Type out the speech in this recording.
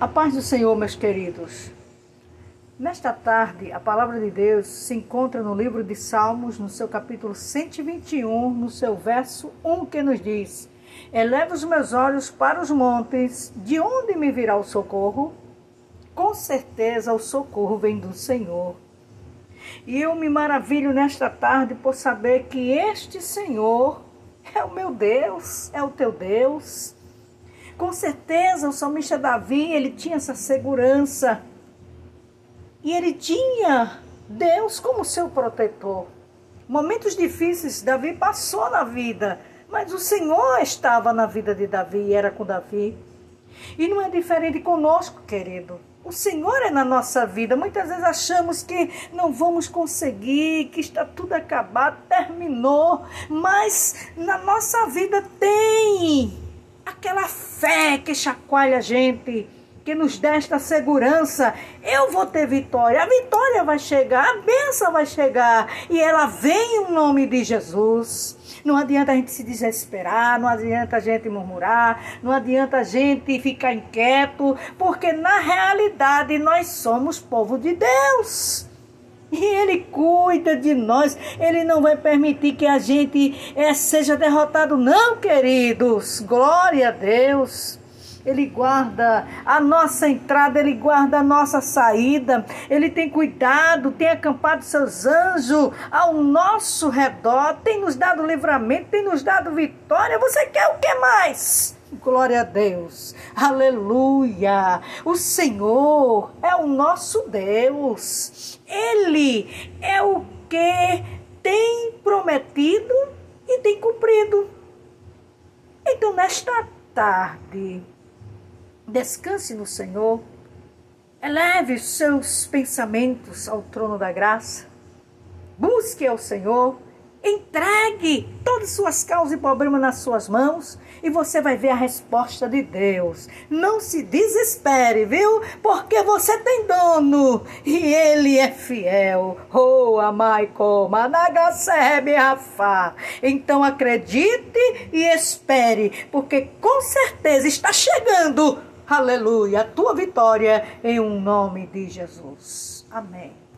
A paz do Senhor, meus queridos. Nesta tarde, a palavra de Deus se encontra no livro de Salmos, no seu capítulo 121, no seu verso 1, que nos diz: Eleva os meus olhos para os montes, de onde me virá o socorro? Com certeza o socorro vem do Senhor. E eu me maravilho nesta tarde por saber que este Senhor é o meu Deus, é o teu Deus com certeza o salmista Davi, ele tinha essa segurança. E ele tinha Deus como seu protetor. Momentos difíceis Davi passou na vida, mas o Senhor estava na vida de Davi e era com Davi. E não é diferente conosco, querido. O Senhor é na nossa vida. Muitas vezes achamos que não vamos conseguir, que está tudo acabado, terminou, mas na nossa vida tem aquela fé que chacoalha a gente, que nos dá esta segurança. Eu vou ter vitória, a vitória vai chegar, a bênção vai chegar e ela vem em nome de Jesus. Não adianta a gente se desesperar, não adianta a gente murmurar, não adianta a gente ficar inquieto, porque na realidade nós somos povo de Deus. E Ele cuida de nós. Ele não vai permitir que a gente é, seja derrotado, não, queridos. Glória a Deus. Ele guarda a nossa entrada, Ele guarda a nossa saída. Ele tem cuidado, tem acampado seus anjos ao nosso redor, tem nos dado livramento, tem nos dado vitória. Você quer o que mais? Glória a Deus. Aleluia. O Senhor é o nosso Deus. Ele é o que tem prometido e tem cumprido. Então, nesta tarde, descanse no Senhor. Eleve seus pensamentos ao trono da graça. Busque ao Senhor Entregue todas as suas causas e problemas nas suas mãos e você vai ver a resposta de Deus. Não se desespere, viu? Porque você tem dono e ele é fiel. Oh, amaico, managasebe rafa. Então acredite e espere, porque com certeza está chegando, aleluia, a tua vitória em um nome de Jesus. Amém.